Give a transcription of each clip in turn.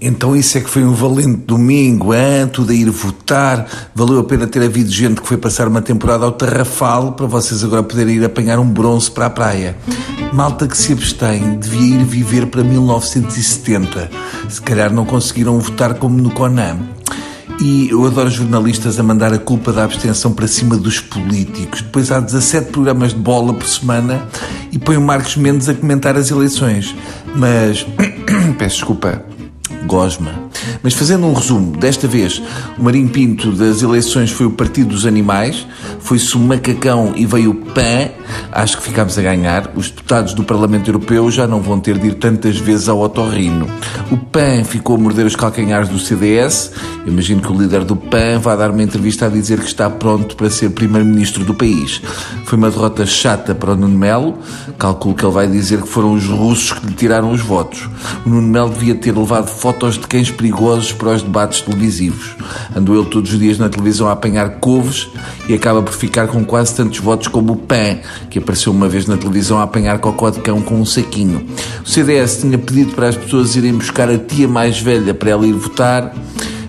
Então isso é que foi um valente domingo, hein? tudo ir votar. Valeu a pena ter havido gente que foi passar uma temporada ao Tarrafal para vocês agora poderem ir apanhar um bronze para a praia. Malta que se abstém devia ir viver para 1970. Se calhar não conseguiram votar como no Conam. E eu adoro jornalistas a mandar a culpa da abstenção para cima dos políticos. Depois há 17 programas de bola por semana e põe o Marcos Mendes a comentar as eleições. Mas, peço desculpa, gosma. Mas fazendo um resumo, desta vez o Marinho Pinto das eleições foi o Partido dos Animais, foi-se o macacão e veio o PAN, acho que ficámos a ganhar. Os deputados do Parlamento Europeu já não vão ter de ir tantas vezes ao otorrino. O PAN ficou a morder os calcanhares do CDS. Imagino que o líder do PAN vá dar uma entrevista a dizer que está pronto para ser primeiro-ministro do país. Foi uma derrota chata para o Nuno Melo. Calculo que ele vai dizer que foram os russos que lhe tiraram os votos. O Nuno Melo devia ter levado fotos de cães perigosos para os debates televisivos. Andou ele todos os dias na televisão a apanhar couves e acaba por ficar com quase tantos votos como o PAN, que apareceu uma vez na televisão a apanhar cocó de cão com um saquinho. O CDS tinha pedido para as pessoas irem buscar a tia mais velha para ela ir votar,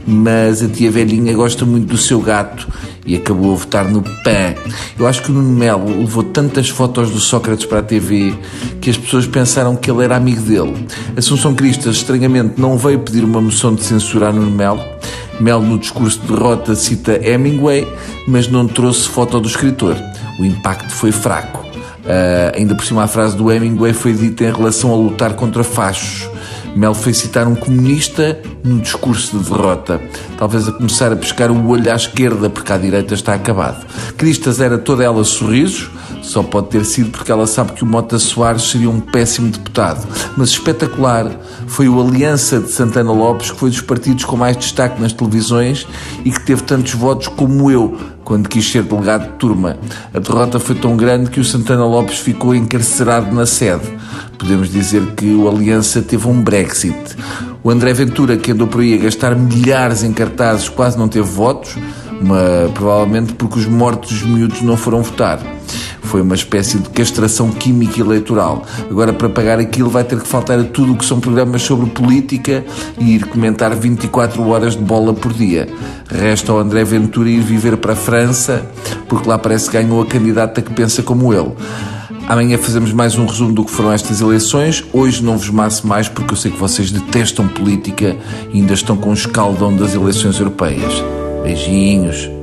mas a tia velhinha gosta muito do seu gato e acabou a votar no PAN. Eu acho que o Nuno Melo levou tantas fotos do Sócrates para a TV que as pessoas pensaram que ele era amigo dele. Assunção Cristas, estranhamente, não veio pedir uma moção de censura a Nuno Melo. Melo, no discurso de derrota, cita Hemingway, mas não trouxe foto do escritor. O impacto foi fraco. Uh, ainda por cima, a frase do Hemingway foi dita em relação a lutar contra fachos. Mel foi citar um comunista no discurso de derrota, talvez a começar a pescar o olho à esquerda, porque à direita está acabado. Cristas era toda ela sorrisos, só pode ter sido porque ela sabe que o Mota Soares seria um péssimo deputado. Mas espetacular foi o Aliança de Santana Lopes, que foi dos partidos com mais destaque nas televisões e que teve tantos votos como eu, quando quis ser delegado de turma. A derrota foi tão grande que o Santana Lopes ficou encarcerado na sede. Podemos dizer que o Aliança teve um Brexit. O André Ventura, que andou por aí a gastar milhares em cartazes, quase não teve votos, uma, provavelmente porque os mortos dos miúdos não foram votar. Foi uma espécie de castração química eleitoral. Agora, para pagar aquilo, vai ter que faltar a tudo o que são programas sobre política e ir comentar 24 horas de bola por dia. Resta ao André Ventura ir viver para a França, porque lá parece que ganhou a candidata que pensa como ele. Amanhã fazemos mais um resumo do que foram estas eleições. Hoje não vos maço mais porque eu sei que vocês detestam política e ainda estão com o escaldão das eleições europeias. Beijinhos.